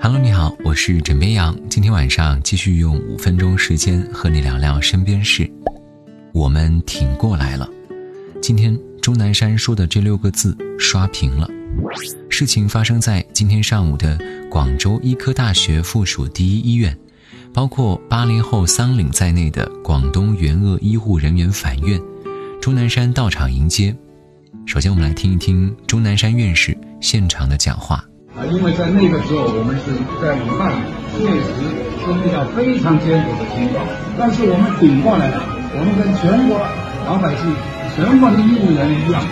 Hello，你好，我是枕边羊。今天晚上继续用五分钟时间和你聊聊身边事。我们挺过来了。今天钟南山说的这六个字刷屏了。事情发生在今天上午的广州医科大学附属第一医院，包括八零后桑岭在内的广东援鄂医护人员返院，钟南山到场迎接。首先，我们来听一听钟南山院士现场的讲话。因为在那个时候，我们是在武汉，确实是遇到非常艰苦的情况，但是我们顶过来了。我们跟全国老百姓、全国的医务人员一样，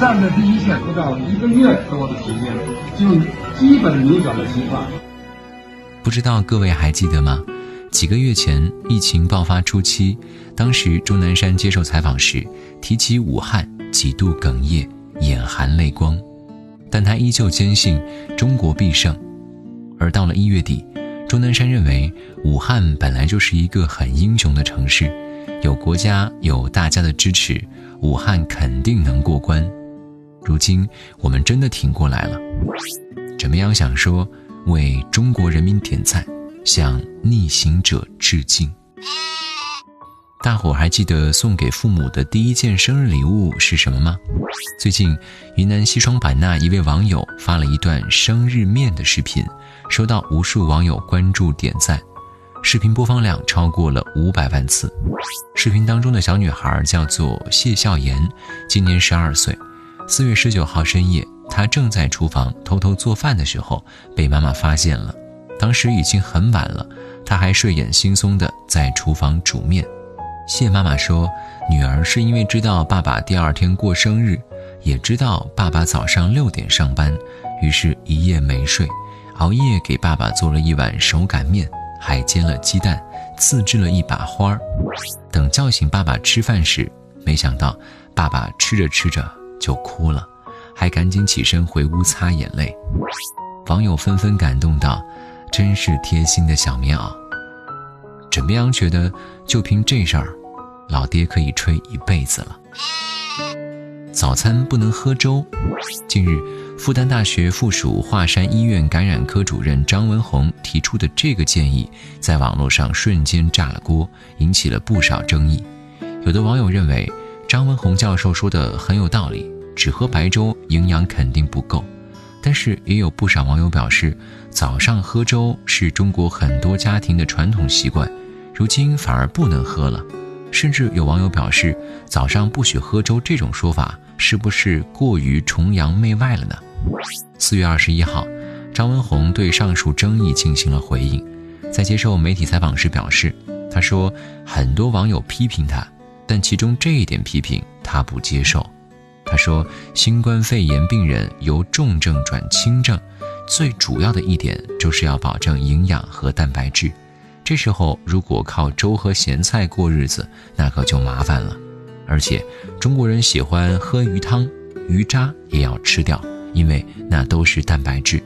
站在第一线，不到一个月多的时间，就基本扭转了情况。不知道各位还记得吗？几个月前疫情爆发初期，当时钟南山接受采访时提起武汉，几度哽咽，眼含泪光。但他依旧坚信中国必胜，而到了一月底，钟南山认为武汉本来就是一个很英雄的城市，有国家有大家的支持，武汉肯定能过关。如今我们真的挺过来了，怎么样？想说为中国人民点赞，向逆行者致敬。大伙还记得送给父母的第一件生日礼物是什么吗？最近，云南西双版纳一位网友发了一段生日面的视频，收到无数网友关注点赞，视频播放量超过了五百万次。视频当中的小女孩叫做谢笑颜，今年十二岁。四月十九号深夜，她正在厨房偷偷做饭的时候，被妈妈发现了。当时已经很晚了，她还睡眼惺忪的在厨房煮面。谢妈妈说：“女儿是因为知道爸爸第二天过生日，也知道爸爸早上六点上班，于是一夜没睡，熬夜给爸爸做了一碗手擀面，还煎了鸡蛋，自制了一把花儿。等叫醒爸爸吃饭时，没想到爸爸吃着吃着就哭了，还赶紧起身回屋擦眼泪。网友纷纷感动道：‘真是贴心的小棉袄。’枕边羊觉得，就凭这事儿。”老爹可以吹一辈子了。早餐不能喝粥。近日，复旦大学附属华山医院感染科主任张文宏提出的这个建议，在网络上瞬间炸了锅，引起了不少争议。有的网友认为，张文宏教授说的很有道理，只喝白粥营养肯定不够。但是，也有不少网友表示，早上喝粥是中国很多家庭的传统习惯，如今反而不能喝了。甚至有网友表示，早上不许喝粥这种说法是不是过于崇洋媚外了呢？四月二十一号，张文宏对上述争议进行了回应，在接受媒体采访时表示，他说很多网友批评他，但其中这一点批评他不接受。他说，新冠肺炎病人由重症转轻症，最主要的一点就是要保证营养和蛋白质。这时候，如果靠粥和咸菜过日子，那可就麻烦了。而且，中国人喜欢喝鱼汤，鱼渣也要吃掉，因为那都是蛋白质。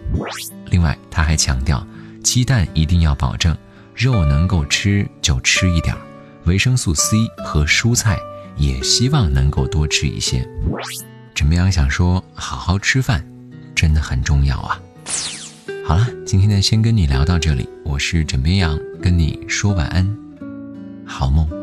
另外，他还强调，鸡蛋一定要保证，肉能够吃就吃一点，维生素 C 和蔬菜也希望能够多吃一些。枕边羊？想说好好吃饭，真的很重要啊。好了，今天呢，先跟你聊到这里。我是枕边羊，跟你说晚安，好梦。